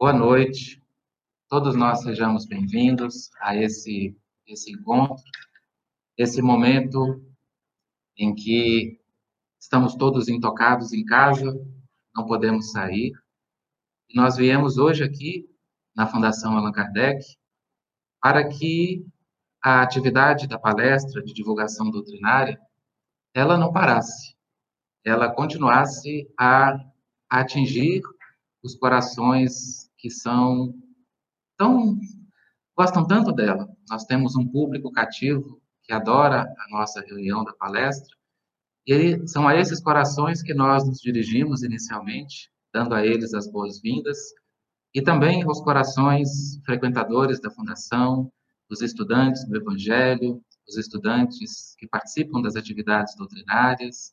Boa noite. Todos nós sejamos bem-vindos a esse, esse encontro, esse momento em que estamos todos intocados em casa, não podemos sair. E nós viemos hoje aqui na Fundação Allan Kardec para que a atividade da palestra de divulgação doutrinária ela não parasse, ela continuasse a, a atingir os corações que são tão gostam tanto dela. Nós temos um público cativo que adora a nossa reunião da palestra. E são a esses corações que nós nos dirigimos inicialmente, dando a eles as boas-vindas, e também aos corações frequentadores da Fundação, os estudantes do Evangelho, os estudantes que participam das atividades doutrinárias,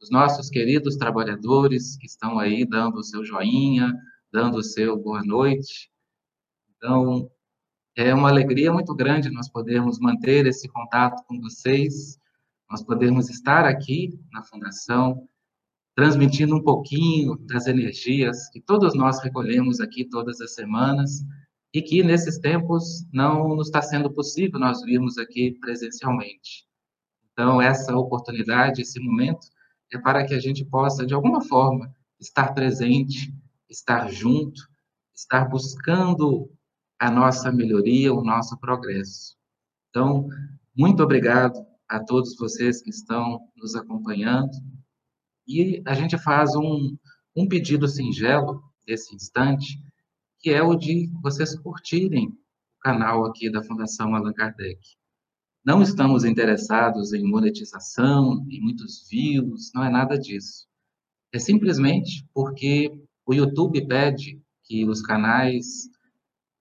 os nossos queridos trabalhadores que estão aí dando o seu joinha, dando o seu boa noite. Então, é uma alegria muito grande nós podermos manter esse contato com vocês, nós podermos estar aqui na Fundação, transmitindo um pouquinho das energias que todos nós recolhemos aqui todas as semanas e que nesses tempos não nos está sendo possível nós virmos aqui presencialmente. Então, essa oportunidade, esse momento, é para que a gente possa, de alguma forma, estar presente estar junto, estar buscando a nossa melhoria, o nosso progresso. Então, muito obrigado a todos vocês que estão nos acompanhando. E a gente faz um, um pedido singelo nesse instante, que é o de vocês curtirem o canal aqui da Fundação Allan Kardec. Não estamos interessados em monetização, em muitos views, não é nada disso. É simplesmente porque o YouTube pede que os canais,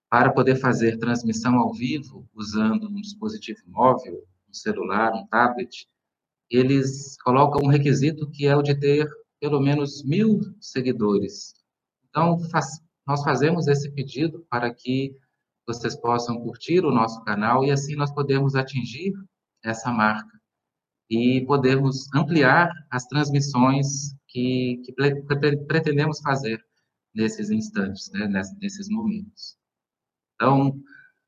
para poder fazer transmissão ao vivo, usando um dispositivo móvel, um celular, um tablet, eles colocam um requisito que é o de ter pelo menos mil seguidores. Então, faz, nós fazemos esse pedido para que vocês possam curtir o nosso canal e assim nós podemos atingir essa marca e podemos ampliar as transmissões que, que pretendemos fazer nesses instantes, né, nesses momentos. Então,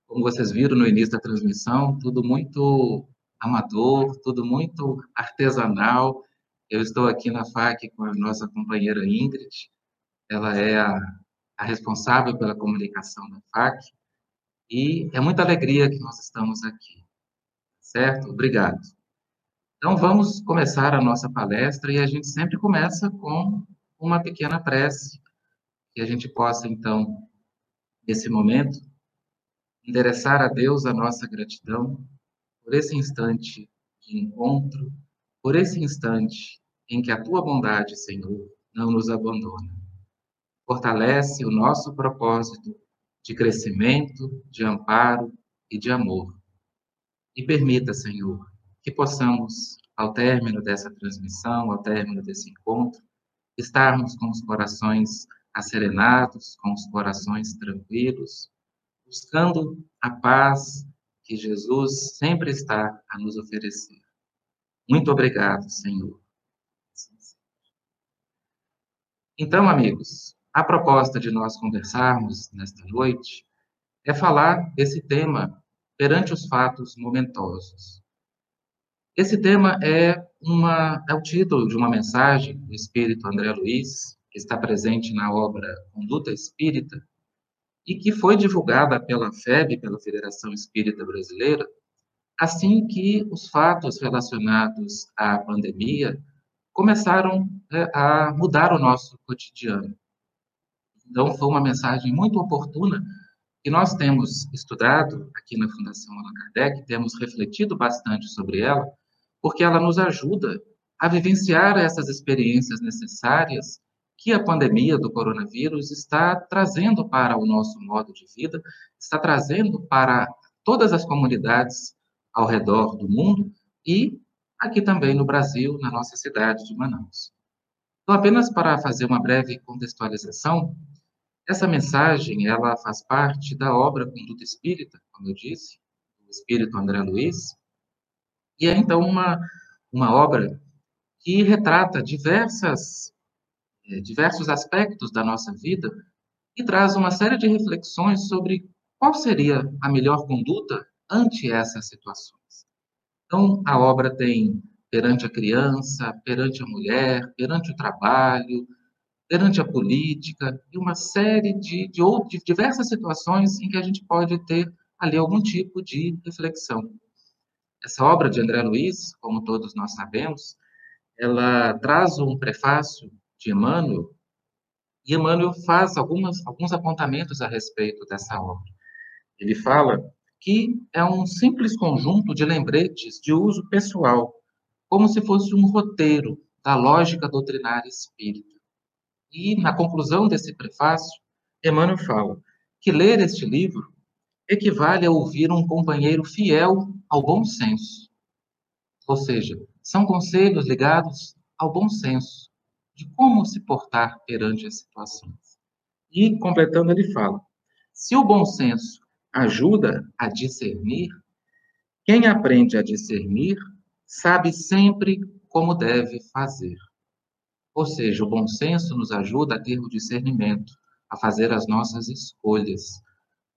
como vocês viram no início da transmissão, tudo muito amador, tudo muito artesanal. Eu estou aqui na FAC com a nossa companheira Ingrid, ela é a, a responsável pela comunicação da FAC, e é muita alegria que nós estamos aqui, certo? Obrigado. Então, vamos começar a nossa palestra e a gente sempre começa com uma pequena prece, que a gente possa, então, nesse momento, endereçar a Deus a nossa gratidão por esse instante de encontro, por esse instante em que a tua bondade, Senhor, não nos abandona. Fortalece o nosso propósito de crescimento, de amparo e de amor. E permita, Senhor, que possamos, ao término dessa transmissão, ao término desse encontro, estarmos com os corações asserenados, com os corações tranquilos, buscando a paz que Jesus sempre está a nos oferecer. Muito obrigado, Senhor. Então, amigos, a proposta de nós conversarmos nesta noite é falar desse tema perante os fatos momentosos. Esse tema é, uma, é o título de uma mensagem do espírito André Luiz, que está presente na obra Conduta Espírita, e que foi divulgada pela FEB, pela Federação Espírita Brasileira, assim que os fatos relacionados à pandemia começaram é, a mudar o nosso cotidiano. Então, foi uma mensagem muito oportuna que nós temos estudado aqui na Fundação Allan Kardec, temos refletido bastante sobre ela, porque ela nos ajuda a vivenciar essas experiências necessárias que a pandemia do coronavírus está trazendo para o nosso modo de vida, está trazendo para todas as comunidades ao redor do mundo e aqui também no Brasil, na nossa cidade de Manaus. Então, apenas para fazer uma breve contextualização, essa mensagem ela faz parte da obra Conduta Espírita, como eu disse, do Espírito André Luiz, e é, então, uma, uma obra que retrata diversas, é, diversos aspectos da nossa vida e traz uma série de reflexões sobre qual seria a melhor conduta ante essas situações. Então, a obra tem perante a criança, perante a mulher, perante o trabalho, perante a política e uma série de, de, outras, de diversas situações em que a gente pode ter ali algum tipo de reflexão. Essa obra de André Luiz, como todos nós sabemos, ela traz um prefácio de Emmanuel, e Emmanuel faz algumas, alguns apontamentos a respeito dessa obra. Ele fala que é um simples conjunto de lembretes de uso pessoal, como se fosse um roteiro da lógica doutrinária espírita. E, na conclusão desse prefácio, Emmanuel fala que ler este livro equivale a ouvir um companheiro fiel ao bom senso. Ou seja, são conselhos ligados ao bom senso, de como se portar perante as situações. E, completando, ele fala: se o bom senso ajuda a discernir, quem aprende a discernir sabe sempre como deve fazer. Ou seja, o bom senso nos ajuda a ter o discernimento, a fazer as nossas escolhas.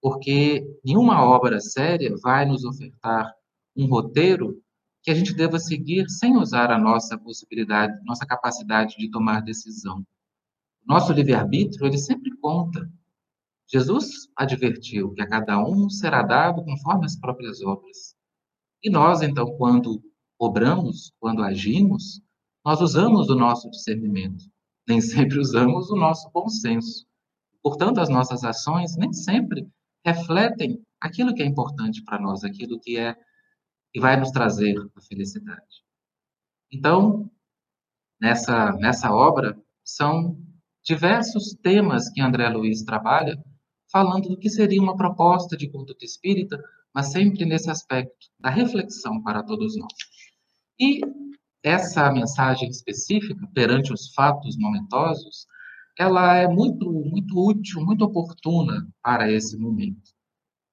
Porque nenhuma obra séria vai nos ofertar um roteiro que a gente deva seguir sem usar a nossa possibilidade, nossa capacidade de tomar decisão. Nosso livre-arbítrio, ele sempre conta. Jesus advertiu que a cada um será dado conforme as próprias obras. E nós, então, quando obramos, quando agimos, nós usamos o nosso discernimento, nem sempre usamos o nosso bom senso. Portanto, as nossas ações nem sempre refletem aquilo que é importante para nós, aquilo que é que vai nos trazer a felicidade. Então, nessa nessa obra são diversos temas que André Luiz trabalha, falando do que seria uma proposta de conduta espírita, mas sempre nesse aspecto da reflexão para todos nós. E essa mensagem específica, perante os fatos momentosos, ela é muito, muito útil, muito oportuna para esse momento.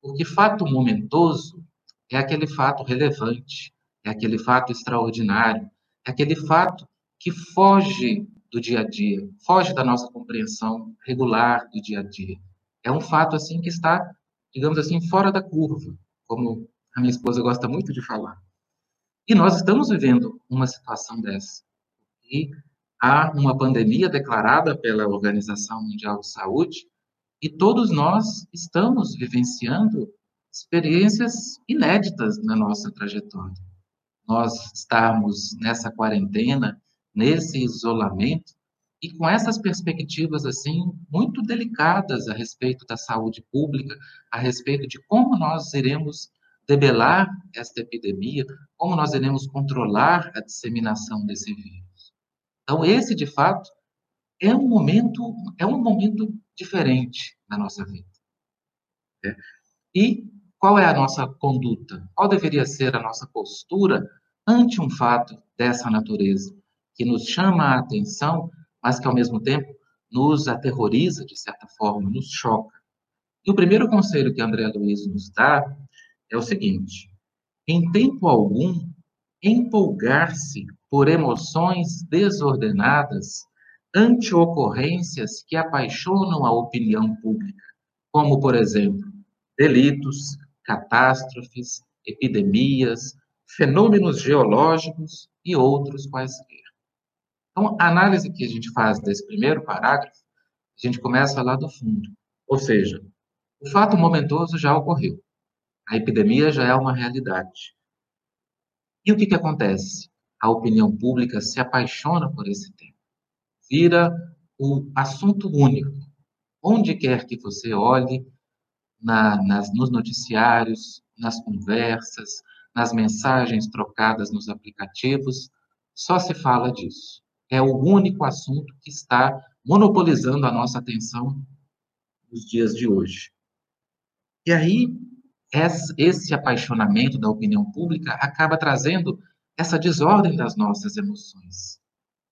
Porque fato momentoso é aquele fato relevante, é aquele fato extraordinário, é aquele fato que foge do dia a dia, foge da nossa compreensão regular do dia a dia. É um fato assim que está, digamos assim, fora da curva, como a minha esposa gosta muito de falar. E nós estamos vivendo uma situação dessa. E há uma pandemia declarada pela Organização Mundial de Saúde e todos nós estamos vivenciando experiências inéditas na nossa trajetória. Nós estarmos nessa quarentena, nesse isolamento e com essas perspectivas assim muito delicadas a respeito da saúde pública, a respeito de como nós iremos debelar esta epidemia, como nós iremos controlar a disseminação desse vírus. Então, esse, de fato, é um momento, é um momento diferente na nossa vida. É. E qual é a nossa conduta? Qual deveria ser a nossa postura ante um fato dessa natureza, que nos chama a atenção, mas que, ao mesmo tempo, nos aterroriza, de certa forma, nos choca? E o primeiro conselho que André Luiz nos dá é o seguinte: em tempo algum, empolgar-se por emoções desordenadas ante ocorrências que apaixonam a opinião pública, como, por exemplo, delitos, catástrofes, epidemias, fenômenos geológicos e outros quaisquer. Então, a análise que a gente faz desse primeiro parágrafo, a gente começa lá do fundo. Ou seja, o fato momentoso já ocorreu. A epidemia já é uma realidade. E o que, que acontece? A opinião pública se apaixona por esse tema. Vira o assunto único. Onde quer que você olhe, na, nas, nos noticiários, nas conversas, nas mensagens trocadas nos aplicativos, só se fala disso. É o único assunto que está monopolizando a nossa atenção nos dias de hoje. E aí, esse apaixonamento da opinião pública acaba trazendo essa desordem das nossas emoções.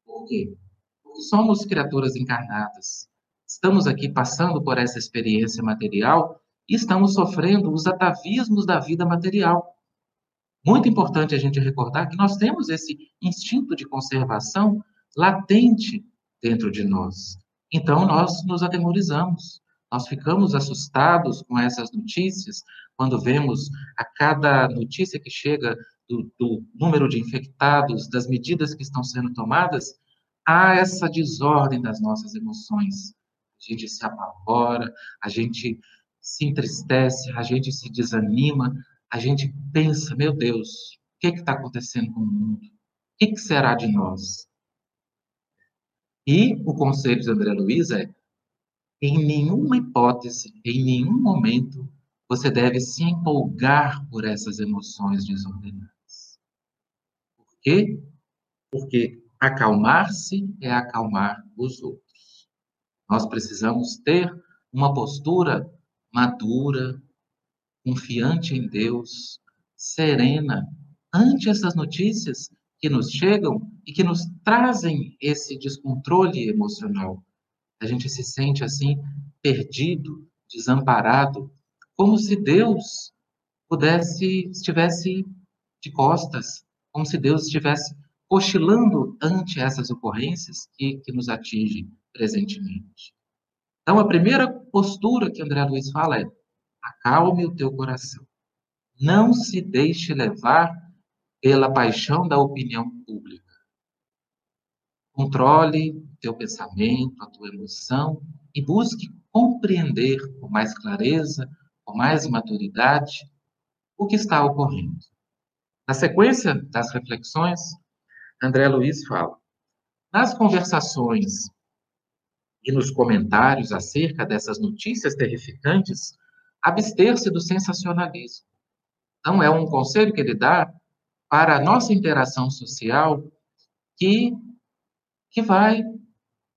Por quê? Porque somos criaturas encarnadas. Estamos aqui passando por essa experiência material e estamos sofrendo os atavismos da vida material. Muito importante a gente recordar que nós temos esse instinto de conservação latente dentro de nós. Então, nós nos atemorizamos, Nós ficamos assustados com essas notícias quando vemos a cada notícia que chega do, do número de infectados, das medidas que estão sendo tomadas, há essa desordem das nossas emoções. A gente se apavora, a gente se entristece, a gente se desanima, a gente pensa, meu Deus, o que está acontecendo com o mundo? O que, que será de nós? E o conselho de André Luiz é: em nenhuma hipótese, em nenhum momento, você deve se empolgar por essas emoções desordenadas. Quê? Porque acalmar-se é acalmar os outros. Nós precisamos ter uma postura madura, confiante em Deus, serena, ante essas notícias que nos chegam e que nos trazem esse descontrole emocional. A gente se sente assim, perdido, desamparado, como se Deus pudesse, estivesse de costas, como se Deus estivesse cochilando ante essas ocorrências que, que nos atingem presentemente. Então, a primeira postura que André Luiz fala é: acalme o teu coração. Não se deixe levar pela paixão da opinião pública. Controle o teu pensamento, a tua emoção e busque compreender com mais clareza, com mais maturidade, o que está ocorrendo. Na sequência das reflexões, André Luiz fala: nas conversações e nos comentários acerca dessas notícias terrificantes, abster-se do sensacionalismo. Então, é um conselho que ele dá para a nossa interação social que, que vai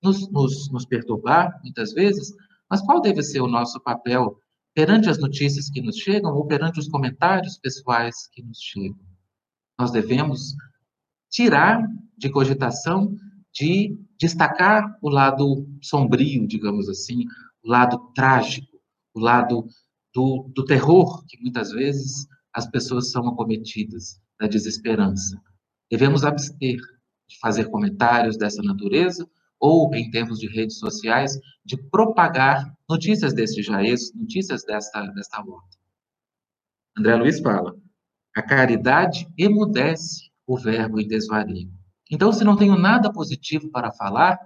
nos, nos, nos perturbar, muitas vezes, mas qual deve ser o nosso papel perante as notícias que nos chegam ou perante os comentários pessoais que nos chegam? Nós devemos tirar de cogitação de destacar o lado sombrio, digamos assim, o lado trágico, o lado do, do terror que muitas vezes as pessoas são acometidas, da desesperança. Devemos abster de fazer comentários dessa natureza ou, em termos de redes sociais, de propagar notícias deste jaez, notícias desta, desta ordem. André Luiz fala, a caridade emudece o verbo em desvario. Então, se não tenho nada positivo para falar,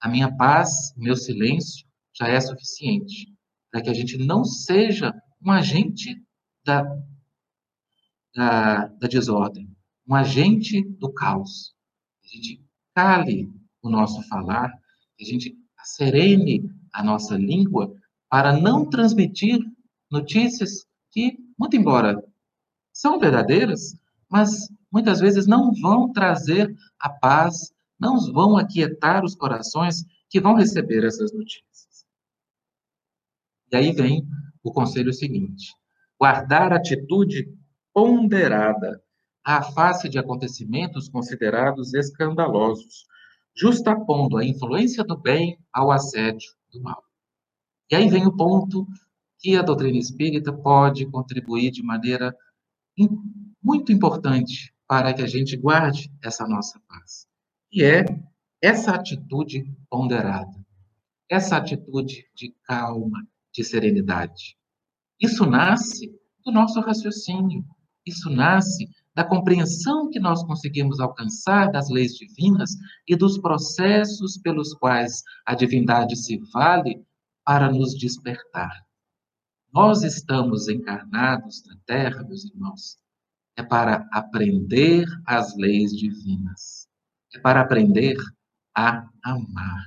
a minha paz, meu silêncio já é suficiente para que a gente não seja um agente da, da, da desordem, um agente do caos. A gente cale o nosso falar, a gente serene a nossa língua para não transmitir notícias que, muito embora são verdadeiras, mas muitas vezes não vão trazer a paz, não vão aquietar os corações que vão receber essas notícias. E aí vem o conselho seguinte: guardar atitude ponderada à face de acontecimentos considerados escandalosos, justapondo a influência do bem ao assédio do mal. E aí vem o ponto que a doutrina espírita pode contribuir de maneira muito importante para que a gente guarde essa nossa paz. E é essa atitude ponderada, essa atitude de calma, de serenidade. Isso nasce do nosso raciocínio, isso nasce da compreensão que nós conseguimos alcançar das leis divinas e dos processos pelos quais a divindade se vale para nos despertar. Nós estamos encarnados na Terra, meus irmãos, é para aprender as leis divinas, é para aprender a amar,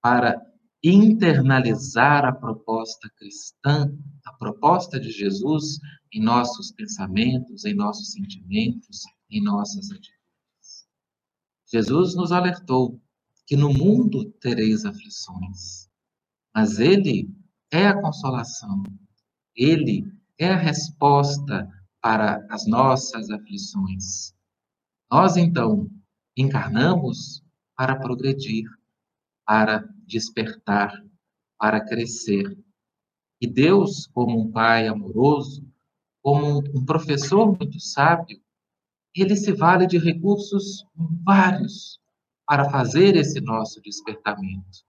para internalizar a proposta cristã, a proposta de Jesus em nossos pensamentos, em nossos sentimentos, em nossas atitudes. Jesus nos alertou que no mundo tereis aflições, mas Ele é a consolação, Ele é a resposta para as nossas aflições. Nós, então, encarnamos para progredir, para despertar, para crescer. E Deus, como um Pai amoroso, como um professor muito sábio, ele se vale de recursos vários para fazer esse nosso despertamento.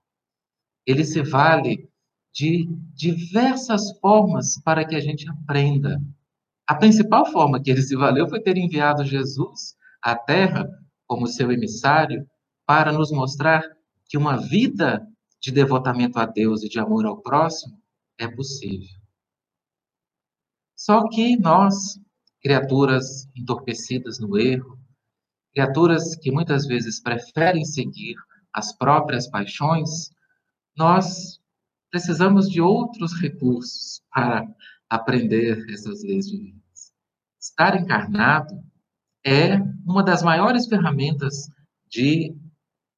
Ele se vale de diversas formas para que a gente aprenda. A principal forma que ele se valeu foi ter enviado Jesus à Terra como seu emissário para nos mostrar que uma vida de devotamento a Deus e de amor ao próximo é possível. Só que nós, criaturas entorpecidas no erro, criaturas que muitas vezes preferem seguir as próprias paixões, nós precisamos de outros recursos para aprender essas leis divinas. Estar encarnado é uma das maiores ferramentas de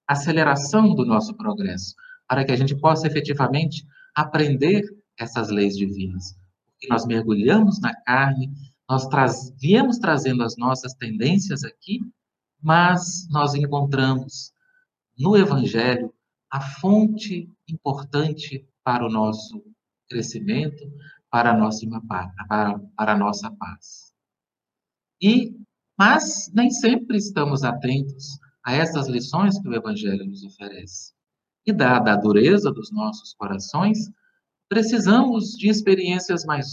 aceleração do nosso progresso, para que a gente possa efetivamente aprender essas leis divinas. Porque nós mergulhamos na carne, nós traz, viemos trazendo as nossas tendências aqui, mas nós encontramos no Evangelho a fonte importante para o nosso crescimento, para a nossa, para, para a nossa paz. E, mas nem sempre estamos atentos a essas lições que o Evangelho nos oferece. E dada a dureza dos nossos corações, precisamos de experiências mais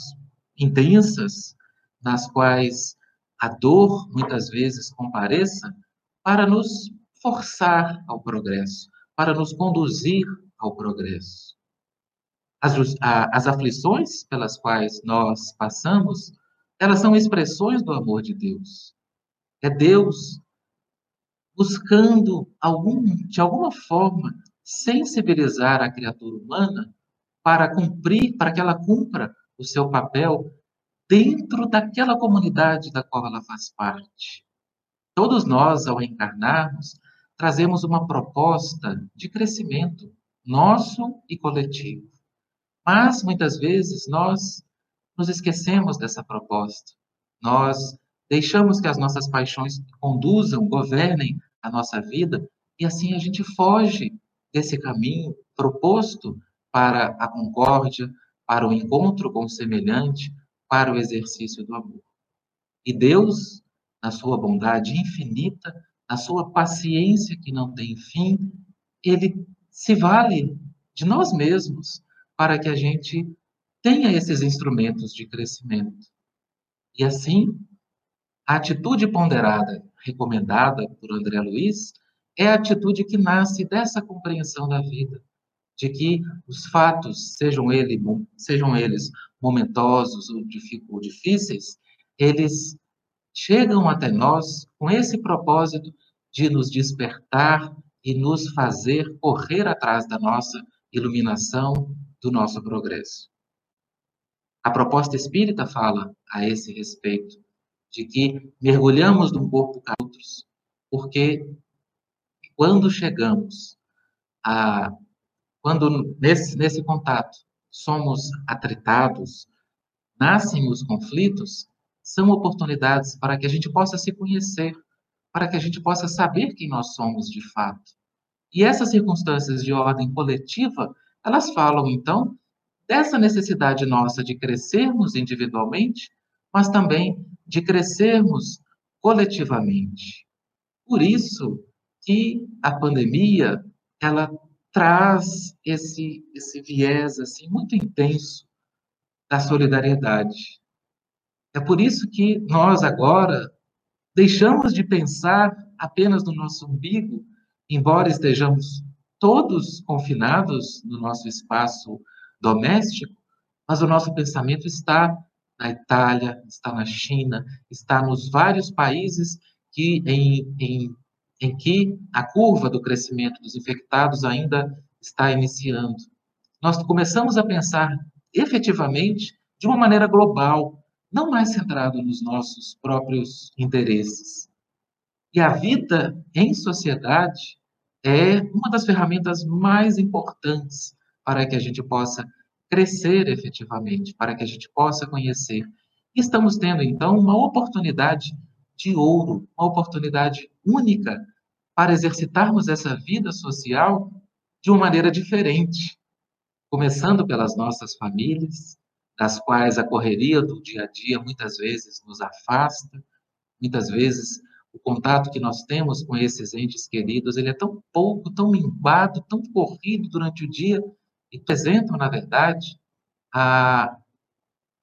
intensas, nas quais a dor muitas vezes compareça, para nos forçar ao progresso, para nos conduzir ao progresso. As, as aflições pelas quais nós passamos, elas são expressões do amor de Deus. É Deus buscando algum, de alguma forma sensibilizar a criatura humana para cumprir, para que ela cumpra o seu papel dentro daquela comunidade da qual ela faz parte. Todos nós, ao encarnarmos, trazemos uma proposta de crescimento nosso e coletivo. Mas muitas vezes nós nos esquecemos dessa proposta. Nós deixamos que as nossas paixões conduzam, governem a nossa vida e assim a gente foge desse caminho proposto para a concórdia, para o encontro com o semelhante, para o exercício do amor. E Deus, na sua bondade infinita, na sua paciência que não tem fim, ele se vale de nós mesmos para que a gente tenha esses instrumentos de crescimento. E assim, a atitude ponderada recomendada por André Luiz é a atitude que nasce dessa compreensão da vida, de que os fatos, sejam, sejam eles momentosos ou difíceis, eles chegam até nós com esse propósito de nos despertar e nos fazer correr atrás da nossa iluminação, do nosso progresso. A proposta espírita fala a esse respeito, de que mergulhamos num corpo com outros, porque quando chegamos a. Quando nesse, nesse contato somos atritados, nascem os conflitos, são oportunidades para que a gente possa se conhecer, para que a gente possa saber quem nós somos de fato. E essas circunstâncias de ordem coletiva elas falam, então, dessa necessidade nossa de crescermos individualmente, mas também de crescermos coletivamente. Por isso que a pandemia, ela traz esse, esse viés assim muito intenso da solidariedade. É por isso que nós agora deixamos de pensar apenas no nosso umbigo, embora estejamos todos confinados no nosso espaço doméstico, mas o nosso pensamento está na Itália, está na China, está nos vários países que em, em, em que a curva do crescimento dos infectados ainda está iniciando. Nós começamos a pensar efetivamente de uma maneira global, não mais centrado nos nossos próprios interesses. E a vida em sociedade é uma das ferramentas mais importantes para que a gente possa crescer efetivamente, para que a gente possa conhecer. Estamos tendo, então, uma oportunidade de ouro, uma oportunidade única para exercitarmos essa vida social de uma maneira diferente, começando pelas nossas famílias, das quais a correria do dia a dia muitas vezes nos afasta, muitas vezes o contato que nós temos com esses entes queridos, ele é tão pouco, tão minguado, tão corrido durante o dia, e representam, na verdade, a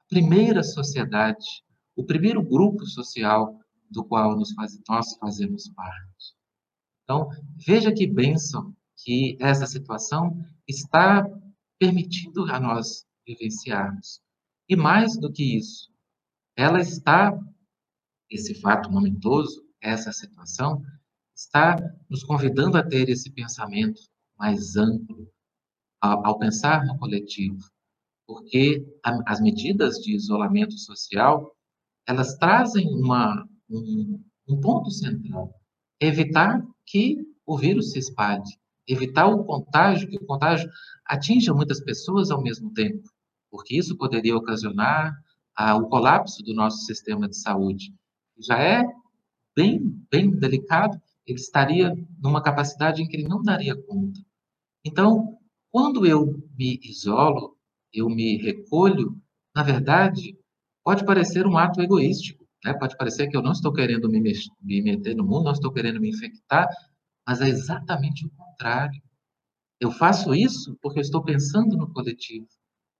primeira sociedade, o primeiro grupo social do qual nós fazemos parte. Então, veja que bênção que essa situação está permitindo a nós vivenciarmos. E mais do que isso, ela está, esse fato momentoso, essa situação, está nos convidando a ter esse pensamento mais amplo, ao, pensar no coletivo, porque as medidas de isolamento social, elas trazem uma, um, um ponto central, evitar que o vírus se espalhe, evitar o contágio, que o contágio atinja muitas pessoas ao mesmo tempo, porque isso poderia ocasionar ah, o colapso do nosso sistema de saúde. Já é bem, bem delicado, ele estaria numa capacidade em que ele não daria conta. Então, quando eu me isolo, eu me recolho, na verdade, pode parecer um ato egoístico, né? pode parecer que eu não estou querendo me, me meter no mundo, não estou querendo me infectar, mas é exatamente o contrário. Eu faço isso porque eu estou pensando no coletivo.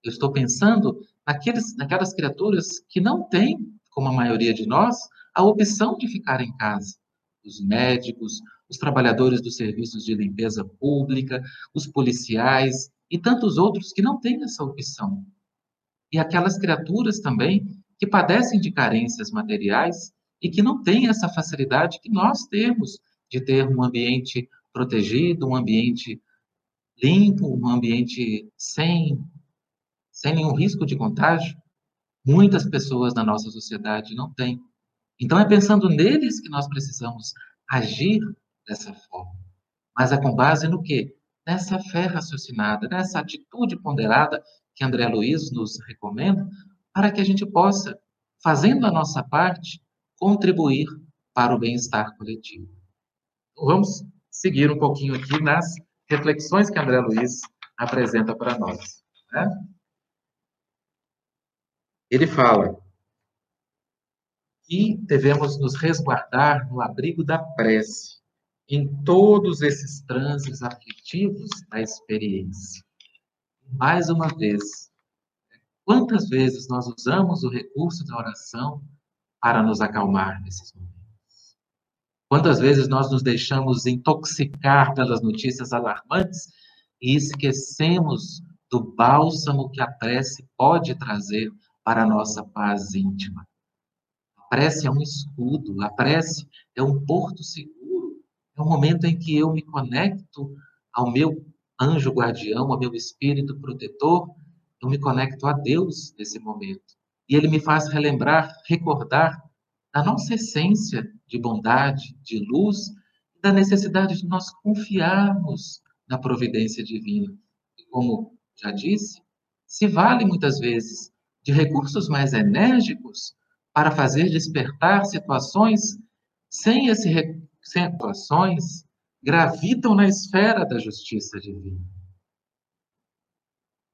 Eu estou pensando naqueles, naquelas criaturas que não têm, como a maioria de nós, a opção de ficar em casa. Os médicos, os trabalhadores dos serviços de limpeza pública, os policiais e tantos outros que não têm essa opção. E aquelas criaturas também que padecem de carências materiais e que não têm essa facilidade que nós temos de ter um ambiente protegido, um ambiente limpo, um ambiente sem, sem nenhum risco de contágio, muitas pessoas na nossa sociedade não têm. Então é pensando neles que nós precisamos agir dessa forma. Mas é com base no quê? Nessa fé raciocinada, nessa atitude ponderada que André Luiz nos recomenda, para que a gente possa, fazendo a nossa parte, contribuir para o bem-estar coletivo. Vamos seguir um pouquinho aqui nas reflexões que André Luiz apresenta para nós. Né? Ele fala que devemos nos resguardar no abrigo da prece em todos esses transes aflitivos da experiência. Mais uma vez, quantas vezes nós usamos o recurso da oração para nos acalmar nesses momentos? Quantas vezes nós nos deixamos intoxicar pelas notícias alarmantes e esquecemos do bálsamo que a prece pode trazer para a nossa paz íntima? Prece é um escudo, a prece é um porto seguro, é um momento em que eu me conecto ao meu anjo guardião, ao meu espírito protetor, eu me conecto a Deus nesse momento. E ele me faz relembrar, recordar da nossa essência de bondade, de luz, da necessidade de nós confiarmos na providência divina. E como já disse, se vale muitas vezes de recursos mais enérgicos para fazer despertar situações sem esse sem situações gravitam na esfera da justiça divina.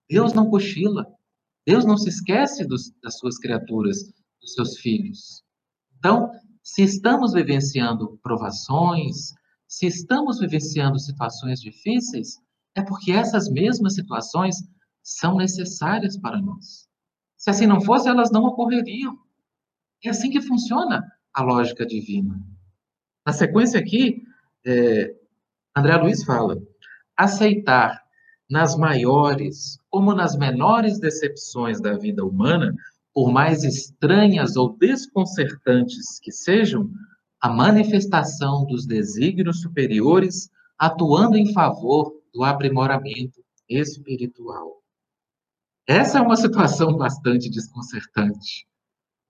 Deus não cochila. Deus não se esquece dos, das suas criaturas, dos seus filhos. Então, se estamos vivenciando provações, se estamos vivenciando situações difíceis, é porque essas mesmas situações são necessárias para nós. Se assim não fosse, elas não ocorreriam. É assim que funciona a lógica divina. Na sequência aqui, é, André Luiz fala: aceitar nas maiores como nas menores decepções da vida humana por mais estranhas ou desconcertantes que sejam, a manifestação dos desígnios superiores atuando em favor do aprimoramento espiritual. Essa é uma situação bastante desconcertante.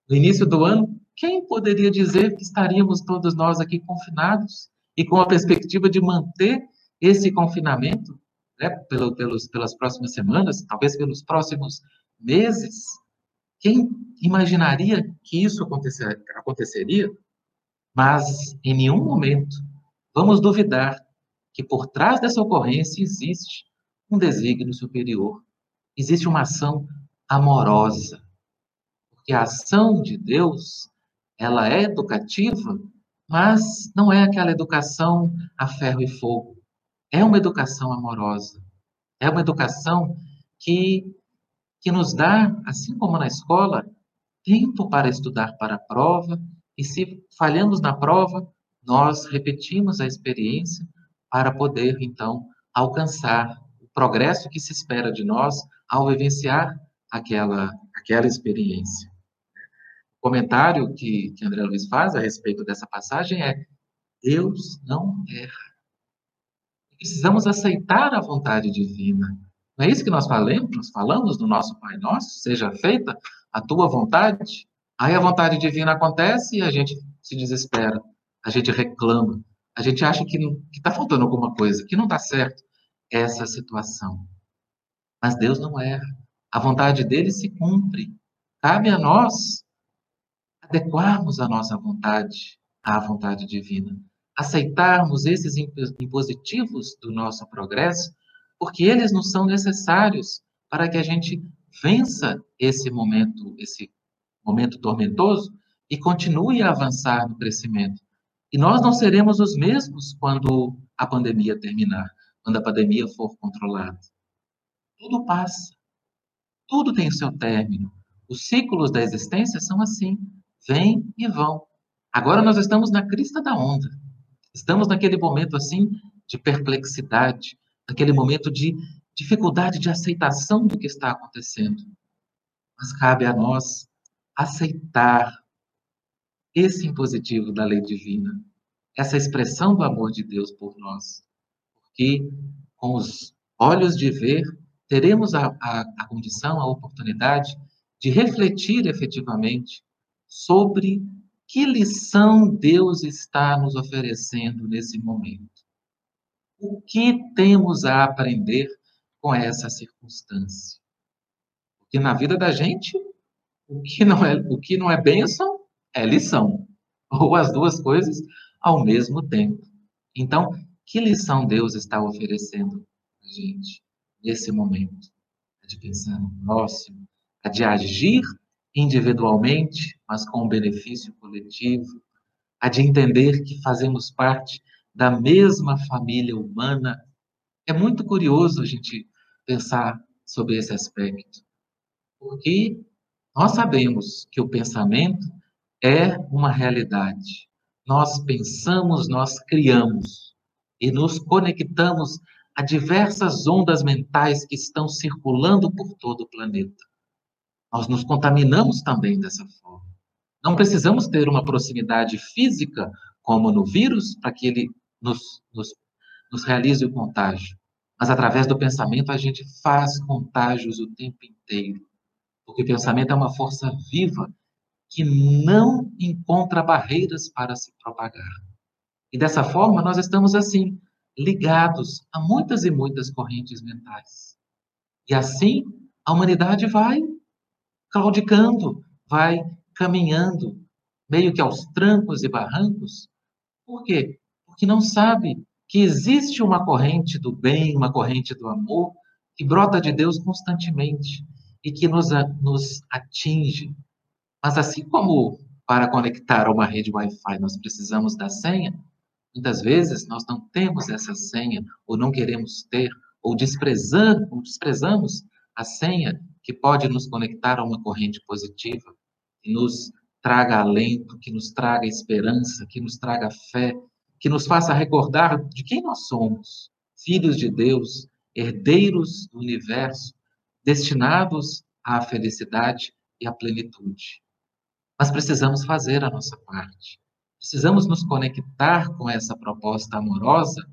No início do ano, quem poderia dizer que estaríamos todos nós aqui confinados e com a perspectiva de manter esse confinamento né, pelo, pelos, pelas próximas semanas, talvez pelos próximos meses? Quem imaginaria que isso acontecer, aconteceria? Mas em nenhum momento vamos duvidar que por trás dessa ocorrência existe um desígnio superior, existe uma ação amorosa. Porque a ação de Deus, ela é educativa, mas não é aquela educação a ferro e fogo. É uma educação amorosa. É uma educação que, que nos dá, assim como na escola, tempo para estudar para a prova, e se falhamos na prova, nós repetimos a experiência para poder, então, alcançar o progresso que se espera de nós ao vivenciar aquela, aquela experiência. Comentário que, que André Luiz faz a respeito dessa passagem é: Deus não erra. Precisamos aceitar a vontade divina. Não é isso que nós falamos, nós falamos no nosso Pai Nosso? Seja feita a tua vontade. Aí a vontade divina acontece e a gente se desespera, a gente reclama, a gente acha que está faltando alguma coisa, que não está certo essa situação. Mas Deus não erra. A vontade dele se cumpre. Cabe a nós adequarmos a nossa vontade à vontade divina, aceitarmos esses impositivos do nosso progresso, porque eles nos são necessários para que a gente vença esse momento, esse momento tormentoso e continue a avançar no crescimento. E nós não seremos os mesmos quando a pandemia terminar, quando a pandemia for controlada. Tudo passa. Tudo tem o seu término. Os ciclos da existência são assim, vêm e vão. Agora nós estamos na crista da onda. Estamos naquele momento assim de perplexidade, naquele momento de dificuldade de aceitação do que está acontecendo. Mas cabe a nós aceitar esse impositivo da lei divina, essa expressão do amor de Deus por nós. Porque com os olhos de ver, teremos a, a, a condição, a oportunidade de refletir efetivamente sobre que lição Deus está nos oferecendo nesse momento. O que temos a aprender com essa circunstância? Porque na vida da gente, o que não é, o que não é bênção é lição, ou as duas coisas ao mesmo tempo. Então, que lição Deus está oferecendo a gente nesse momento? A de pensar no próximo, a de agir individualmente, mas com benefício coletivo, a de entender que fazemos parte da mesma família humana. É muito curioso a gente pensar sobre esse aspecto, porque nós sabemos que o pensamento é uma realidade. Nós pensamos, nós criamos e nos conectamos a diversas ondas mentais que estão circulando por todo o planeta. Nós nos contaminamos também dessa forma. Não precisamos ter uma proximidade física, como no vírus, para que ele nos, nos, nos realize o contágio. Mas através do pensamento a gente faz contágios o tempo inteiro. Porque o pensamento é uma força viva que não encontra barreiras para se propagar. E dessa forma, nós estamos assim, ligados a muitas e muitas correntes mentais. E assim, a humanidade vai claudicando, vai caminhando, meio que aos trancos e barrancos. Por quê? Porque não sabe que existe uma corrente do bem, uma corrente do amor, que brota de Deus constantemente e que nos, nos atinge, mas assim como para conectar a uma rede Wi-Fi nós precisamos da senha, muitas vezes nós não temos essa senha, ou não queremos ter, ou desprezamos, desprezamos a senha que pode nos conectar a uma corrente positiva, que nos traga alento, que nos traga esperança, que nos traga fé, que nos faça recordar de quem nós somos, filhos de Deus, herdeiros do universo, destinados à felicidade e à plenitude. Mas precisamos fazer a nossa parte. Precisamos nos conectar com essa proposta amorosa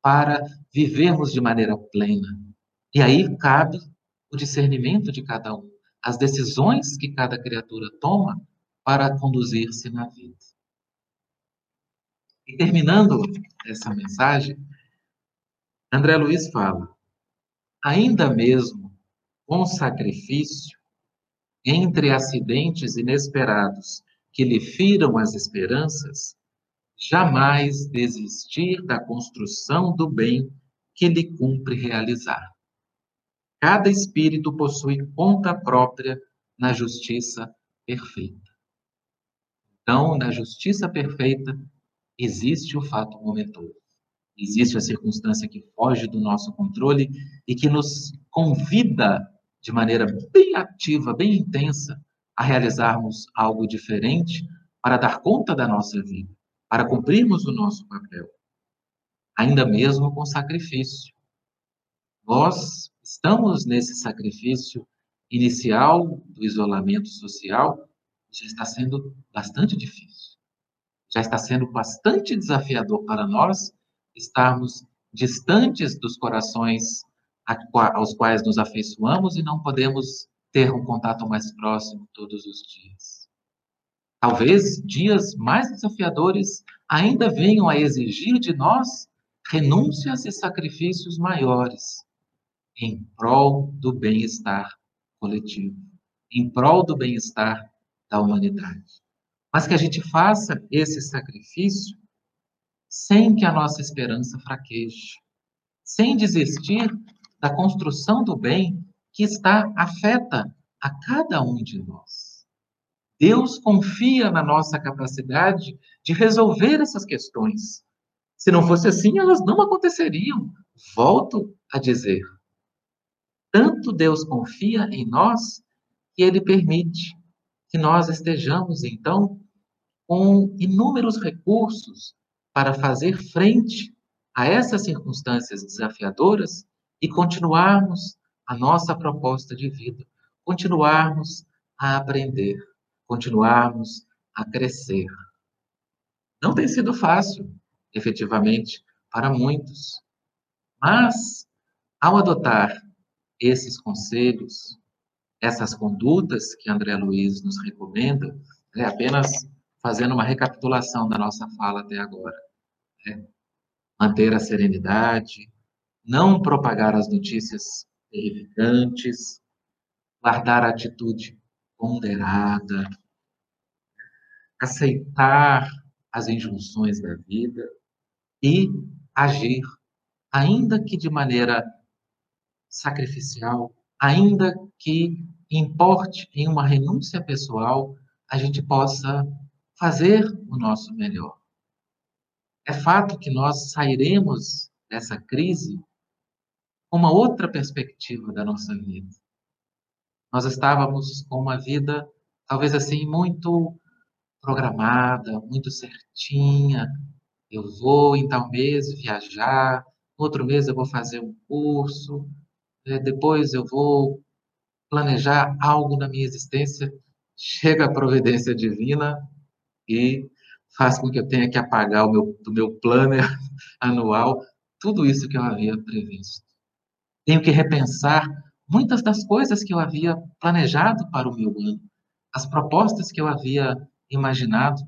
para vivermos de maneira plena. E aí cabe o discernimento de cada um, as decisões que cada criatura toma para conduzir-se na vida. E terminando essa mensagem, André Luiz fala: ainda mesmo com sacrifício, entre acidentes inesperados que lhe firam as esperanças, jamais desistir da construção do bem que lhe cumpre realizar. Cada espírito possui conta própria na justiça perfeita. Então, na justiça perfeita, existe o fato momentoso. existe a circunstância que foge do nosso controle e que nos convida de maneira bem ativa, bem intensa, a realizarmos algo diferente para dar conta da nossa vida, para cumprirmos o nosso papel, ainda mesmo com sacrifício. Nós estamos nesse sacrifício inicial do isolamento social, já está sendo bastante difícil. Já está sendo bastante desafiador para nós estarmos distantes dos corações aos quais nos afeiçoamos e não podemos ter um contato mais próximo todos os dias. Talvez dias mais desafiadores ainda venham a exigir de nós renúncias e sacrifícios maiores em prol do bem-estar coletivo, em prol do bem-estar da humanidade. Mas que a gente faça esse sacrifício sem que a nossa esperança fraqueje, sem desistir da construção do bem que está afeta a cada um de nós. Deus confia na nossa capacidade de resolver essas questões. Se não fosse assim, elas não aconteceriam. Volto a dizer. Tanto Deus confia em nós que ele permite que nós estejamos, então, com inúmeros recursos para fazer frente a essas circunstâncias desafiadoras e continuarmos a nossa proposta de vida, continuarmos a aprender, continuarmos a crescer. Não tem sido fácil, efetivamente, para muitos, mas ao adotar esses conselhos, essas condutas que André Luiz nos recomenda, é apenas fazendo uma recapitulação da nossa fala até agora. Né? Manter a serenidade, não propagar as notícias terrificantes, guardar a atitude ponderada, aceitar as injunções da vida e agir, ainda que de maneira sacrificial, ainda que importe em uma renúncia pessoal, a gente possa fazer o nosso melhor. É fato que nós sairemos dessa crise com uma outra perspectiva da nossa vida. Nós estávamos com uma vida, talvez assim, muito programada, muito certinha. Eu vou em tal mês viajar, no outro mês eu vou fazer um curso, é, depois eu vou planejar algo na minha existência, chega a providência divina e faz com que eu tenha que apagar o meu, do meu planner anual tudo isso que eu havia previsto. Tenho que repensar muitas das coisas que eu havia planejado para o meu ano, as propostas que eu havia imaginado.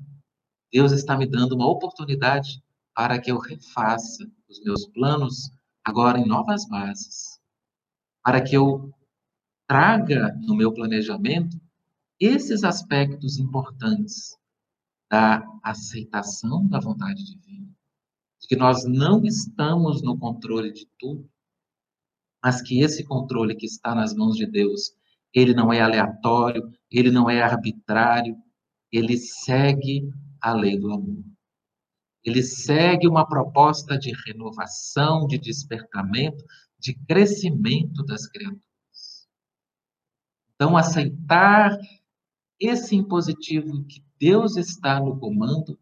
Deus está me dando uma oportunidade para que eu refaça os meus planos agora em novas bases para que eu traga no meu planejamento esses aspectos importantes da aceitação da vontade divina, de que nós não estamos no controle de tudo, mas que esse controle que está nas mãos de Deus, ele não é aleatório, ele não é arbitrário, ele segue a lei do amor. Ele segue uma proposta de renovação, de despertamento, de crescimento das criaturas. Então, aceitar esse impositivo que Deus está no comando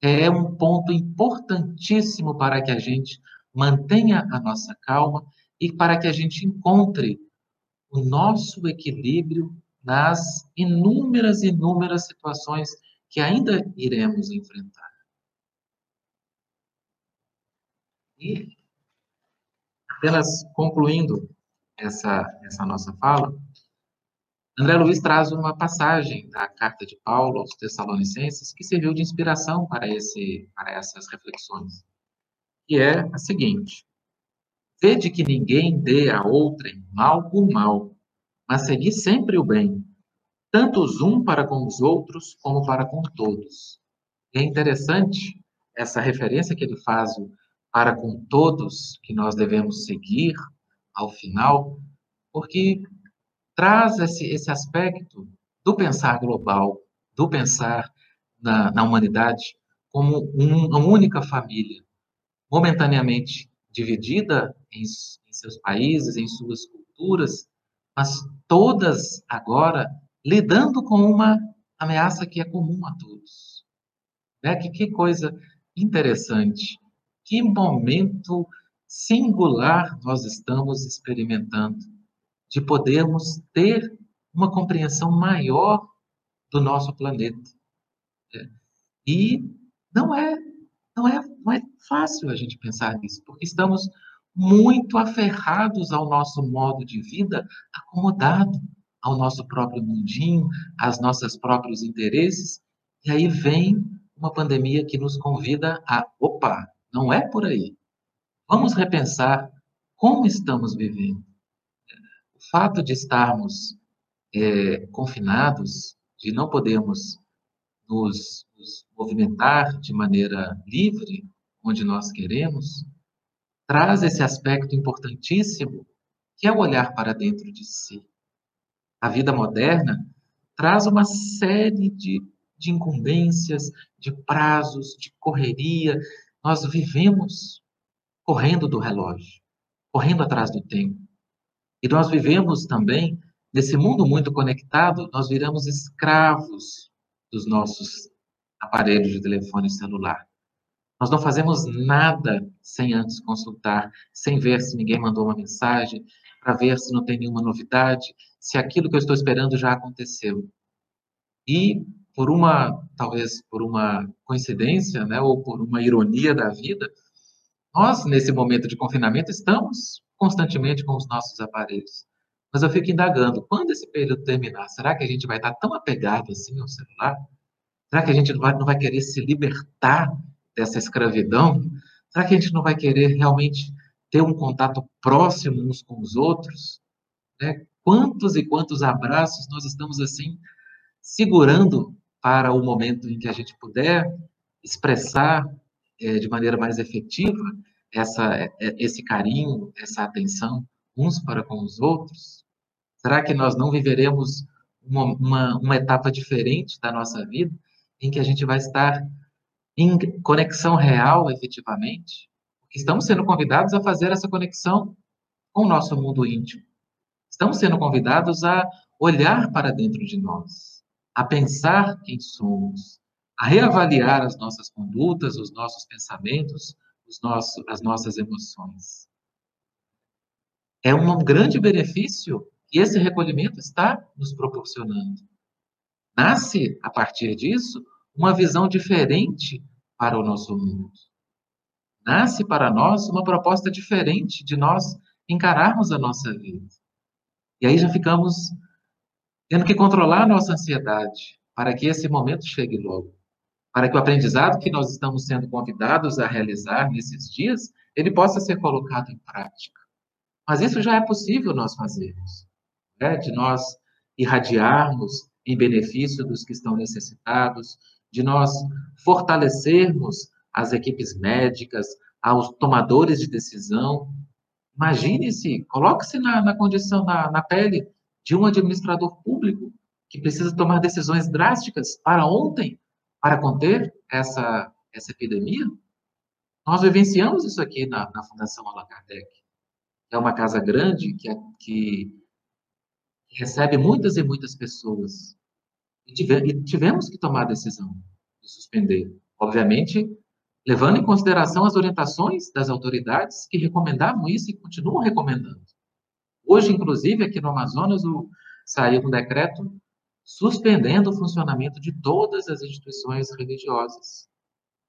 é um ponto importantíssimo para que a gente mantenha a nossa calma e para que a gente encontre o nosso equilíbrio nas inúmeras, inúmeras situações que ainda iremos enfrentar. E Apenas concluindo essa, essa nossa fala, André Luiz traz uma passagem da carta de Paulo aos Tessalonicenses que serviu de inspiração para, esse, para essas reflexões, que é a seguinte: Vede que ninguém dê a outrem mal por mal, mas segui sempre o bem, tanto os um para com os outros como para com todos. E é interessante essa referência que ele faz para com todos que nós devemos seguir ao final, porque traz esse, esse aspecto do pensar global, do pensar na, na humanidade como um, uma única família, momentaneamente dividida em, em seus países, em suas culturas, mas todas agora lidando com uma ameaça que é comum a todos. Né? Que, que coisa interessante, que momento singular nós estamos experimentando de podermos ter uma compreensão maior do nosso planeta. Né? E não é, não é, não é fácil a gente pensar nisso, porque estamos muito aferrados ao nosso modo de vida, acomodado ao nosso próprio mundinho, às nossos próprios interesses, e aí vem uma pandemia que nos convida a, opa, não é por aí. Vamos repensar como estamos vivendo. O fato de estarmos é, confinados, de não podermos nos, nos movimentar de maneira livre, onde nós queremos, traz esse aspecto importantíssimo, que é o olhar para dentro de si. A vida moderna traz uma série de, de incumbências, de prazos, de correria. Nós vivemos correndo do relógio, correndo atrás do tempo. E nós vivemos também nesse mundo muito conectado, nós viramos escravos dos nossos aparelhos de telefone celular. Nós não fazemos nada sem antes consultar, sem ver se ninguém mandou uma mensagem, para ver se não tem nenhuma novidade, se aquilo que eu estou esperando já aconteceu. E por uma, talvez por uma coincidência, né, ou por uma ironia da vida, nós, nesse momento de confinamento, estamos constantemente com os nossos aparelhos. Mas eu fico indagando, quando esse período terminar, será que a gente vai estar tão apegado assim ao celular? Será que a gente não vai, não vai querer se libertar dessa escravidão? Será que a gente não vai querer realmente ter um contato próximo uns com os outros? Né? Quantos e quantos abraços nós estamos assim segurando para o momento em que a gente puder expressar é, de maneira mais efetiva essa, é, esse carinho, essa atenção uns para com os outros? Será que nós não viveremos uma, uma, uma etapa diferente da nossa vida em que a gente vai estar em conexão real, efetivamente? Estamos sendo convidados a fazer essa conexão com o nosso mundo íntimo. Estamos sendo convidados a olhar para dentro de nós, a pensar quem somos, a reavaliar as nossas condutas, os nossos pensamentos, os nossos, as nossas emoções. É um grande benefício que esse recolhimento está nos proporcionando. Nasce, a partir disso, uma visão diferente para o nosso mundo. Nasce para nós uma proposta diferente de nós encararmos a nossa vida. E aí já ficamos tendo que controlar a nossa ansiedade para que esse momento chegue logo. Para que o aprendizado que nós estamos sendo convidados a realizar nesses dias, ele possa ser colocado em prática. Mas isso já é possível nós fazermos, né? de nós irradiarmos em benefício dos que estão necessitados, de nós fortalecermos as equipes médicas, aos tomadores de decisão. Imagine-se, coloque-se na, na, condição, na, na pele de um administrador público que precisa tomar decisões drásticas para ontem, para conter essa, essa epidemia. Nós vivenciamos isso aqui na, na Fundação Allan Kardec. É uma casa grande que, que recebe muitas e muitas pessoas. E, tive, e tivemos que tomar a decisão de suspender. Obviamente, levando em consideração as orientações das autoridades que recomendavam isso e continuam recomendando. Hoje, inclusive, aqui no Amazonas, o, saiu um decreto suspendendo o funcionamento de todas as instituições religiosas,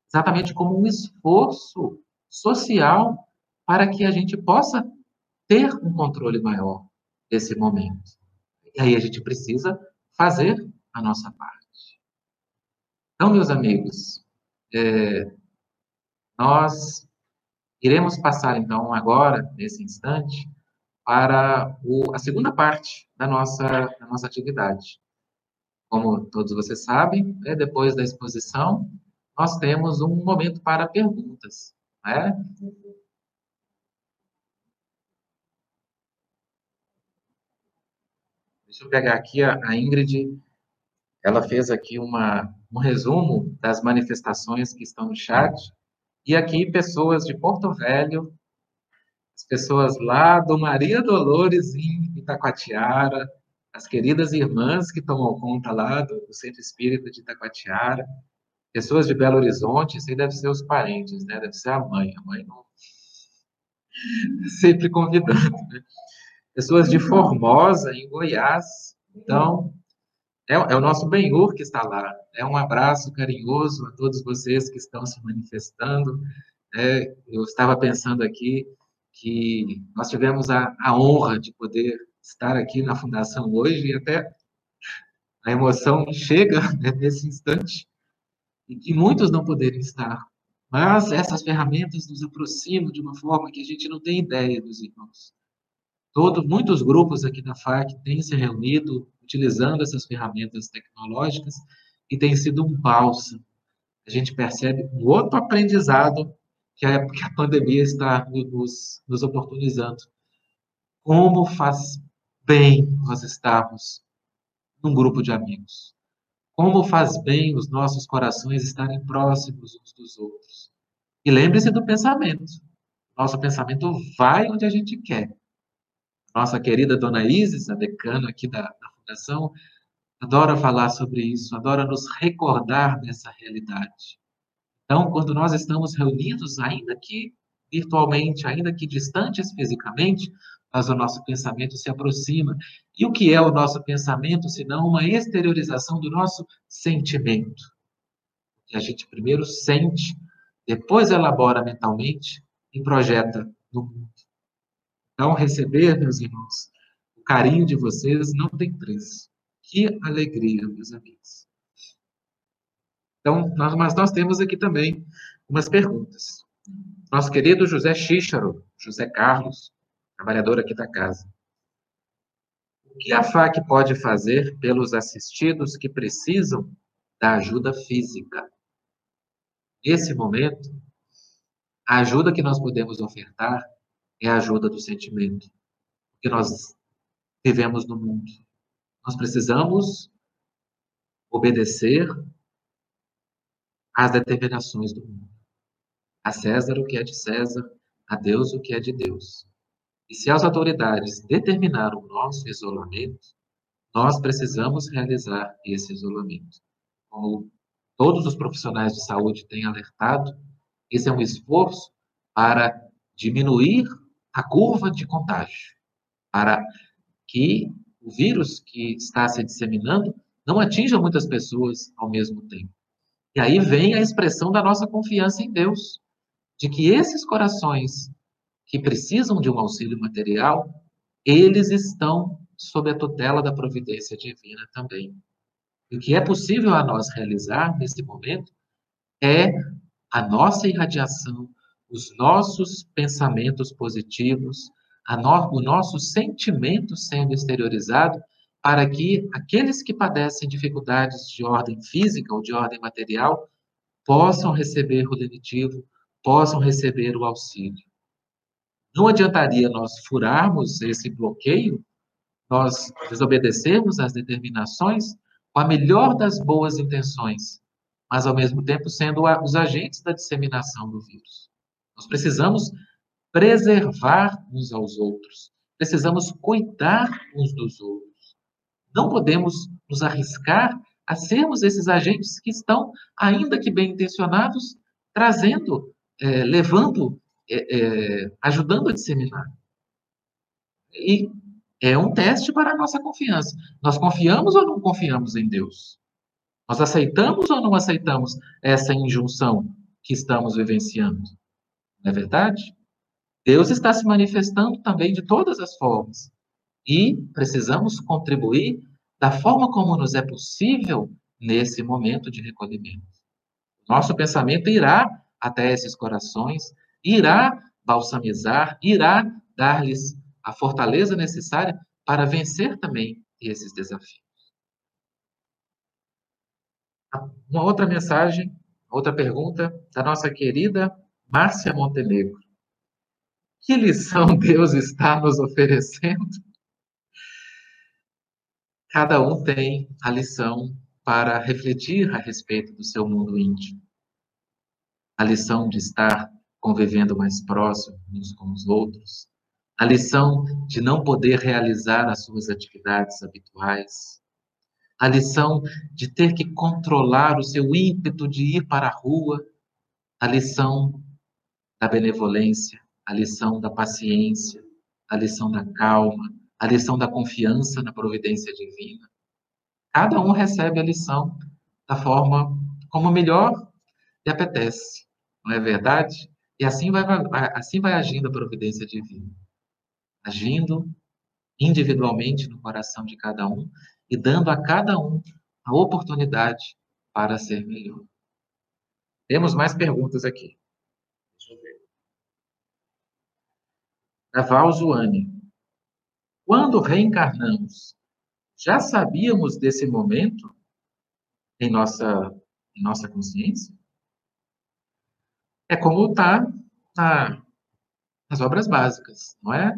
exatamente como um esforço social para que a gente possa ter um controle maior desse momento. E aí a gente precisa fazer a nossa parte. Então, meus amigos, é, nós iremos passar, então, agora, nesse instante, para o, a segunda parte da nossa, da nossa atividade. Como todos vocês sabem, né, depois da exposição, nós temos um momento para perguntas. Né? Deixa eu pegar aqui a, a Ingrid, ela fez aqui uma, um resumo das manifestações que estão no chat, E aqui, pessoas de Porto Velho, pessoas lá do Maria Dolores, em Itacoatiara, as queridas irmãs que tomam conta lá do, Centro Espírita de Itacoatiara, pessoas de Belo Horizonte, isso aí deve ser os parentes, né? Deve ser a mãe. A mãe não. Sempre convidando, né? Pessoas de Formosa, em Goiás. Então, é, é o nosso Benhur que está lá. É um abraço carinhoso a todos vocês que estão se manifestando. É, eu estava pensando aqui que nós tivemos a, a honra de poder estar aqui na Fundação hoje e até a emoção chega né, nesse instante e que muitos não poderiam estar. Mas essas ferramentas nos aproximam de uma forma que a gente não tem ideia dos irmãos. Todo, muitos grupos aqui da FAC têm se reunido utilizando essas ferramentas tecnológicas e tem sido um bálsamo. A gente percebe um outro aprendizado que a, que a pandemia está nos, nos oportunizando. Como faz bem nós estarmos num grupo de amigos. Como faz bem os nossos corações estarem próximos uns dos outros. E lembre-se do pensamento. Nosso pensamento vai onde a gente quer. Nossa querida Dona Isis, a decana aqui da, da Fundação, adora falar sobre isso, adora nos recordar dessa realidade. Então, quando nós estamos reunidos, ainda que virtualmente, ainda que distantes fisicamente, mas o nosso pensamento se aproxima. E o que é o nosso pensamento, senão uma exteriorização do nosso sentimento? Que a gente primeiro sente, depois elabora mentalmente e projeta no mundo. Então, receber, meus irmãos, o carinho de vocês não tem preço. Que alegria, meus amigos. Então, nós, mas nós temos aqui também umas perguntas. Nosso querido José Xícharo, José Carlos, trabalhador aqui da casa. O que a FAC pode fazer pelos assistidos que precisam da ajuda física? Nesse momento, a ajuda que nós podemos ofertar é a ajuda do sentimento. Porque nós vivemos no mundo. Nós precisamos obedecer às determinações do mundo. A César o que é de César, a Deus o que é de Deus. E se as autoridades determinaram o nosso isolamento, nós precisamos realizar esse isolamento. Como todos os profissionais de saúde têm alertado, esse é um esforço para diminuir a curva de contágio, para que o vírus que está se disseminando não atinja muitas pessoas ao mesmo tempo. E aí vem a expressão da nossa confiança em Deus, de que esses corações que precisam de um auxílio material, eles estão sob a tutela da providência divina também. E o que é possível a nós realizar nesse momento é a nossa irradiação os nossos pensamentos positivos, no, o nosso sentimento sendo exteriorizado, para que aqueles que padecem dificuldades de ordem física ou de ordem material possam receber o lenitivo, possam receber o auxílio. Não adiantaria nós furarmos esse bloqueio, nós desobedecermos às determinações com a melhor das boas intenções, mas ao mesmo tempo sendo os agentes da disseminação do vírus. Nós precisamos preservar uns aos outros. Precisamos cuidar uns dos outros. Não podemos nos arriscar a sermos esses agentes que estão, ainda que bem intencionados, trazendo, é, levando, é, é, ajudando a disseminar. E é um teste para a nossa confiança. Nós confiamos ou não confiamos em Deus? Nós aceitamos ou não aceitamos essa injunção que estamos vivenciando? Não é verdade? Deus está se manifestando também de todas as formas. E precisamos contribuir da forma como nos é possível nesse momento de recolhimento. Nosso pensamento irá até esses corações, irá balsamizar, irá dar-lhes a fortaleza necessária para vencer também esses desafios. Uma outra mensagem, outra pergunta da nossa querida Márcia Montenegro. Que lição Deus está nos oferecendo? Cada um tem a lição para refletir a respeito do seu mundo íntimo. a lição de estar convivendo mais próximo uns com os outros, a lição de não poder realizar as suas atividades habituais, a lição de ter que controlar o seu ímpeto de ir para a rua, a lição da benevolência, a lição da paciência, a lição da calma, a lição da confiança na providência divina. Cada um recebe a lição da forma como melhor lhe apetece, não é verdade? E assim vai, assim vai agindo a providência divina, agindo individualmente no coração de cada um e dando a cada um a oportunidade para ser melhor. Temos mais perguntas aqui. Deixa eu ver. Da Val Zuane. Quando reencarnamos, já sabíamos desse momento em nossa, em nossa consciência? É como está na, nas obras básicas, não é?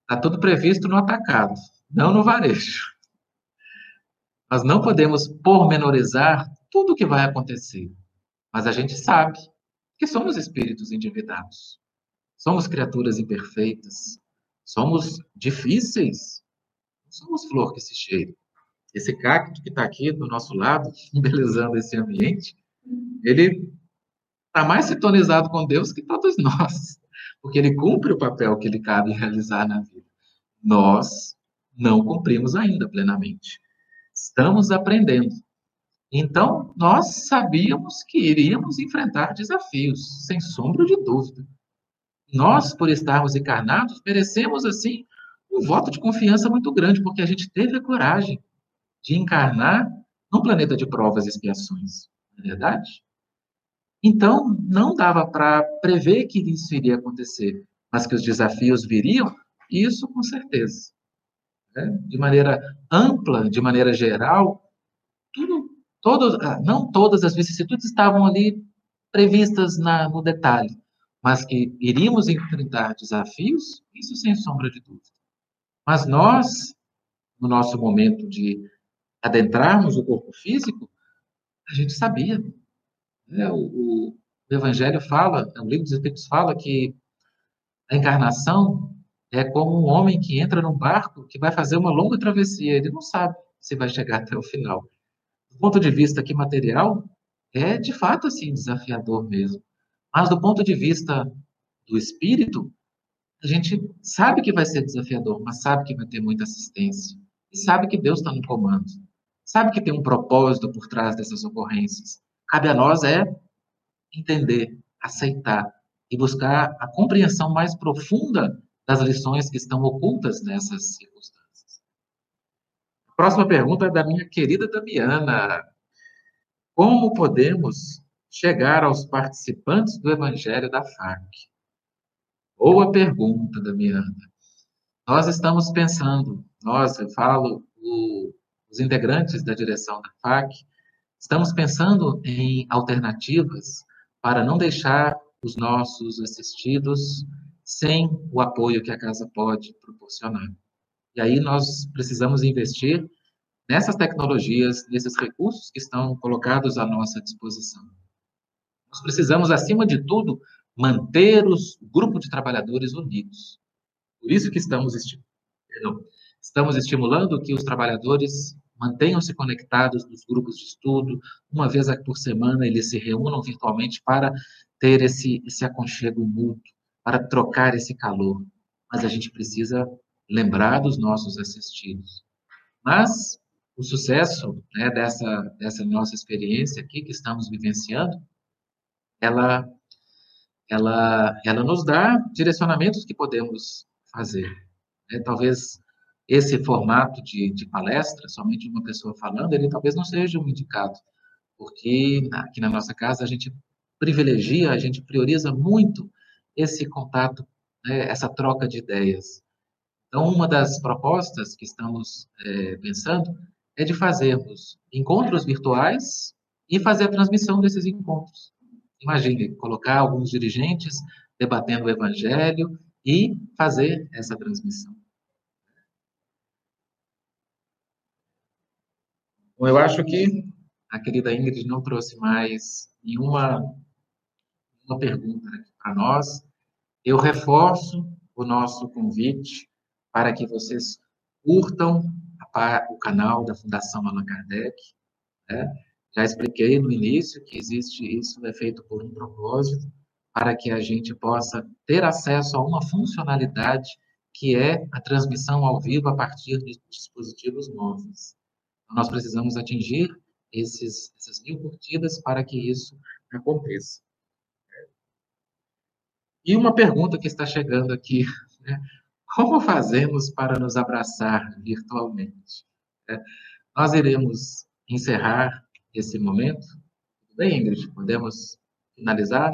Está tudo previsto no atacado, não no varejo. Nós não podemos pormenorizar tudo o que vai acontecer, mas a gente sabe que somos espíritos endividados, somos criaturas imperfeitas, somos difíceis, não somos flor que se cheira. Esse cacto que está aqui do nosso lado, embelezando esse ambiente, ele está mais sintonizado com Deus que todos nós, porque ele cumpre o papel que lhe cabe realizar na vida. Nós não cumprimos ainda plenamente. Estamos aprendendo. Então, nós sabíamos que iríamos enfrentar desafios, sem sombra de dúvida. Nós, por estarmos encarnados, merecemos, assim, um voto de confiança muito grande, porque a gente teve a coragem de encarnar num planeta de provas e expiações. Não é verdade? Então, não dava para prever que isso iria acontecer, mas que os desafios viriam, isso com certeza. Né? De maneira ampla, de maneira geral, tudo, todos, ah, não todas as vicissitudes estavam ali previstas na, no detalhe, mas que iríamos enfrentar desafios, isso sem sombra de dúvida. Mas nós, no nosso momento de adentrarmos o corpo físico, a gente sabia, é, o, o, Evangelho fala, o livro dos Espíritos fala que a encarnação é como um homem que entra num barco que vai fazer uma longa travessia. Ele não sabe se vai chegar até o final. Do ponto de vista aqui material, é de fato assim desafiador mesmo. Mas do ponto de vista do espírito, a gente sabe que vai ser desafiador, mas sabe que vai ter muita assistência. E sabe que Deus está no comando. Sabe que tem um propósito por trás dessas ocorrências. Cabe a nós é entender, aceitar e buscar a compreensão mais profunda das lições que estão ocultas nessas circunstâncias. A próxima pergunta é da minha querida Damiana. Como podemos chegar aos participantes do Evangelho da FAC? Boa pergunta, Damiana. Nós estamos pensando, nós, eu falo, o, os integrantes da direção da FAC, Estamos pensando em alternativas para não deixar os nossos assistidos sem o apoio que a casa pode proporcionar. E aí nós precisamos investir nessas tecnologias, nesses recursos que estão colocados à nossa disposição. Nós precisamos, acima de tudo, manter os grupos de trabalhadores unidos. Por isso que estamos, estamos estimulando que os trabalhadores mantenham-se conectados nos grupos de estudo, uma vez por semana eles se reúnam virtualmente para ter esse, esse aconchego mútuo, para trocar esse calor. Mas a gente precisa lembrar dos nossos assistidos. Mas o sucesso né, dessa, dessa nossa experiência aqui que estamos vivenciando, ela, ela, ela nos dá direcionamentos que podemos fazer. Né? Talvez esse formato de, de palestra, somente uma pessoa falando, ele talvez não seja um indicado, porque aqui na nossa casa a gente privilegia, a gente prioriza muito esse contato, né, essa troca de ideias. Então, uma das propostas que estamos é, pensando é de fazermos encontros virtuais e fazer a transmissão desses encontros. Imagine, colocar alguns dirigentes debatendo o evangelho e fazer essa transmissão. Bom, eu acho que a querida Ingrid não trouxe mais nenhuma uma pergunta para nós. Eu reforço o nosso convite para que vocês curtam a, o canal da Fundação Allan Kardec. Né? Já expliquei no início que existe isso é feito por um propósito para que a gente possa ter acesso a uma funcionalidade que é a transmissão ao vivo a partir de dispositivos móveis. Então, nós precisamos atingir esses, essas mil curtidas para que isso aconteça. E uma pergunta que está chegando aqui, né? como fazemos para nos abraçar virtualmente? É, nós iremos encerrar esse momento. Tudo bem, Ingrid? Podemos finalizar?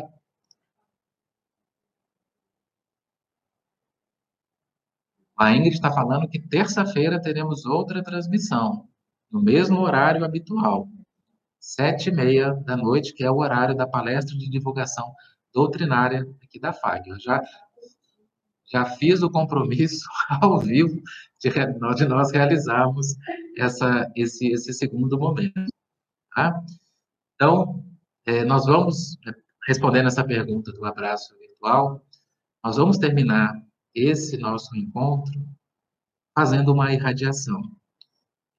A Ingrid está falando que terça-feira teremos outra transmissão, no mesmo horário habitual, sete e meia da noite, que é o horário da palestra de divulgação doutrinária aqui da FAG. Eu já, já fiz o compromisso ao vivo de, de nós realizarmos essa, esse, esse segundo momento. Tá? Então, é, nós vamos, respondendo essa pergunta do abraço virtual, nós vamos terminar esse nosso encontro fazendo uma irradiação,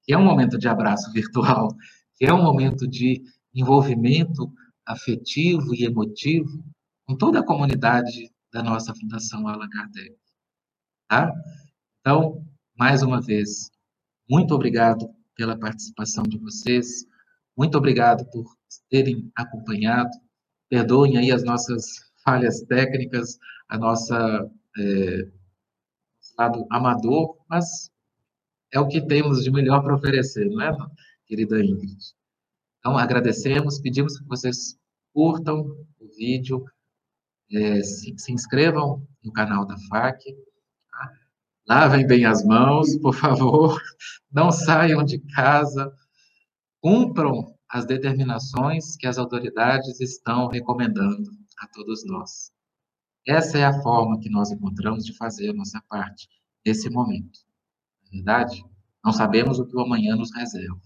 que é um momento de abraço virtual, que é um momento de envolvimento afetivo e emotivo com toda a comunidade da nossa Fundação Allan Kardec. Tá? Então, mais uma vez, muito obrigado pela participação de vocês, muito obrigado por terem acompanhado, perdoem aí as nossas falhas técnicas, a nossa é, lado amador, mas é o que temos de melhor para oferecer, não é, querida Ingrid? Então, agradecemos, pedimos que vocês curtam o vídeo, é, se, se, inscrevam no canal da FAC, tá? lavem bem as mãos, por favor, não saiam de casa, cumpram as determinações que as autoridades estão recomendando a todos nós. Essa é a forma que nós encontramos de fazer a nossa parte nesse momento. Na verdade, não sabemos o que o amanhã nos reserva.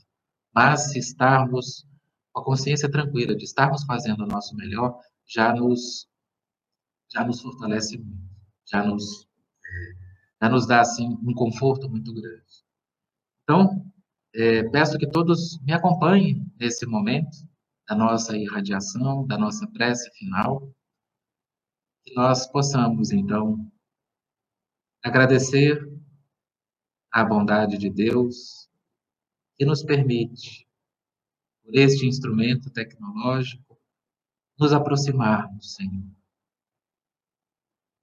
Mas se estarmos com a consciência tranquila de estarmos fazendo o nosso melhor, já nos já nos fortalece muito, já nos já nos dá assim um conforto muito grande. Então, é, peço que todos me acompanhem nesse momento da nossa irradiação, da nossa prece final que nós possamos, então, agradecer a bondade de Deus que nos permite, por este instrumento tecnológico, nos aproximarmos, Senhor.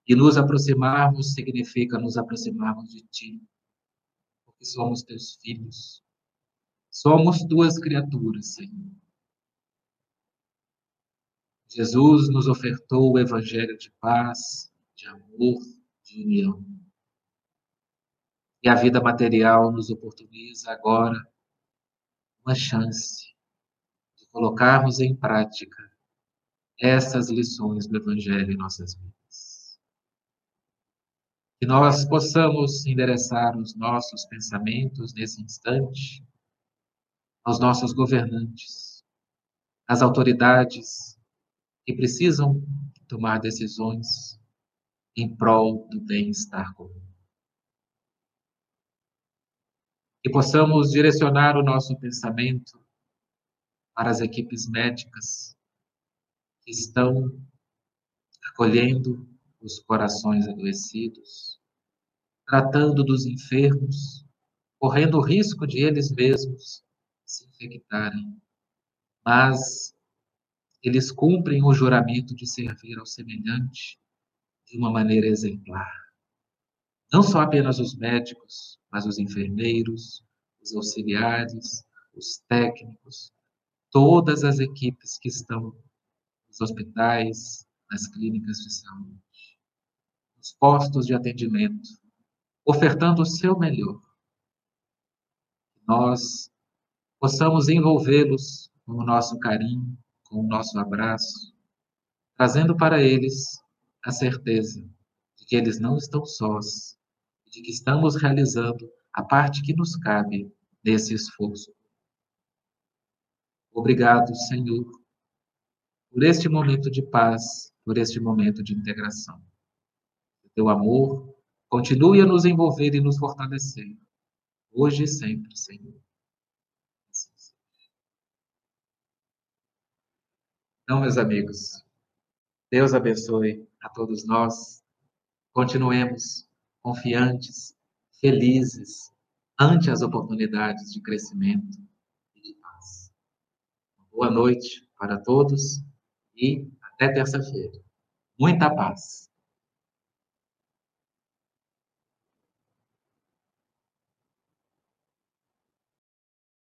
E nos aproximarmos significa nos aproximarmos de Ti, porque somos Teus filhos. Somos Tuas criaturas, Senhor. Jesus nos ofertou o evangelho de paz, de amor, de união. E a vida material nos oportuniza agora uma chance de colocarmos em prática essas lições do evangelho em nossas vidas. Que nós possamos endereçar os nossos pensamentos nesse instante aos nossos governantes, às autoridades que precisam tomar decisões em prol do bem-estar comum. Que possamos direcionar o nosso pensamento para as equipes médicas que estão acolhendo os corações adoecidos, tratando dos enfermos, correndo o risco de eles mesmos se infectarem, mas eles cumprem o juramento de servir ao semelhante de uma maneira exemplar. Não só apenas os médicos, mas os enfermeiros, os auxiliares, os técnicos, todas as equipes que estão nos hospitais, nas clínicas de saúde, nos postos de atendimento, ofertando o seu melhor. Nós possamos envolvê-los com o nosso carinho, com o nosso abraço, trazendo para eles a certeza de que eles não estão sós, de que estamos realizando a parte que nos cabe nesse esforço. Obrigado, Senhor, por este momento de paz, por este momento de integração. O teu amor continue a nos envolver e nos fortalecer, hoje e sempre, Senhor. Então, meus amigos, Deus abençoe a todos nós. Continuemos confiantes, felizes ante as oportunidades de crescimento e de paz. Boa noite para todos e até terça-feira. Muita paz.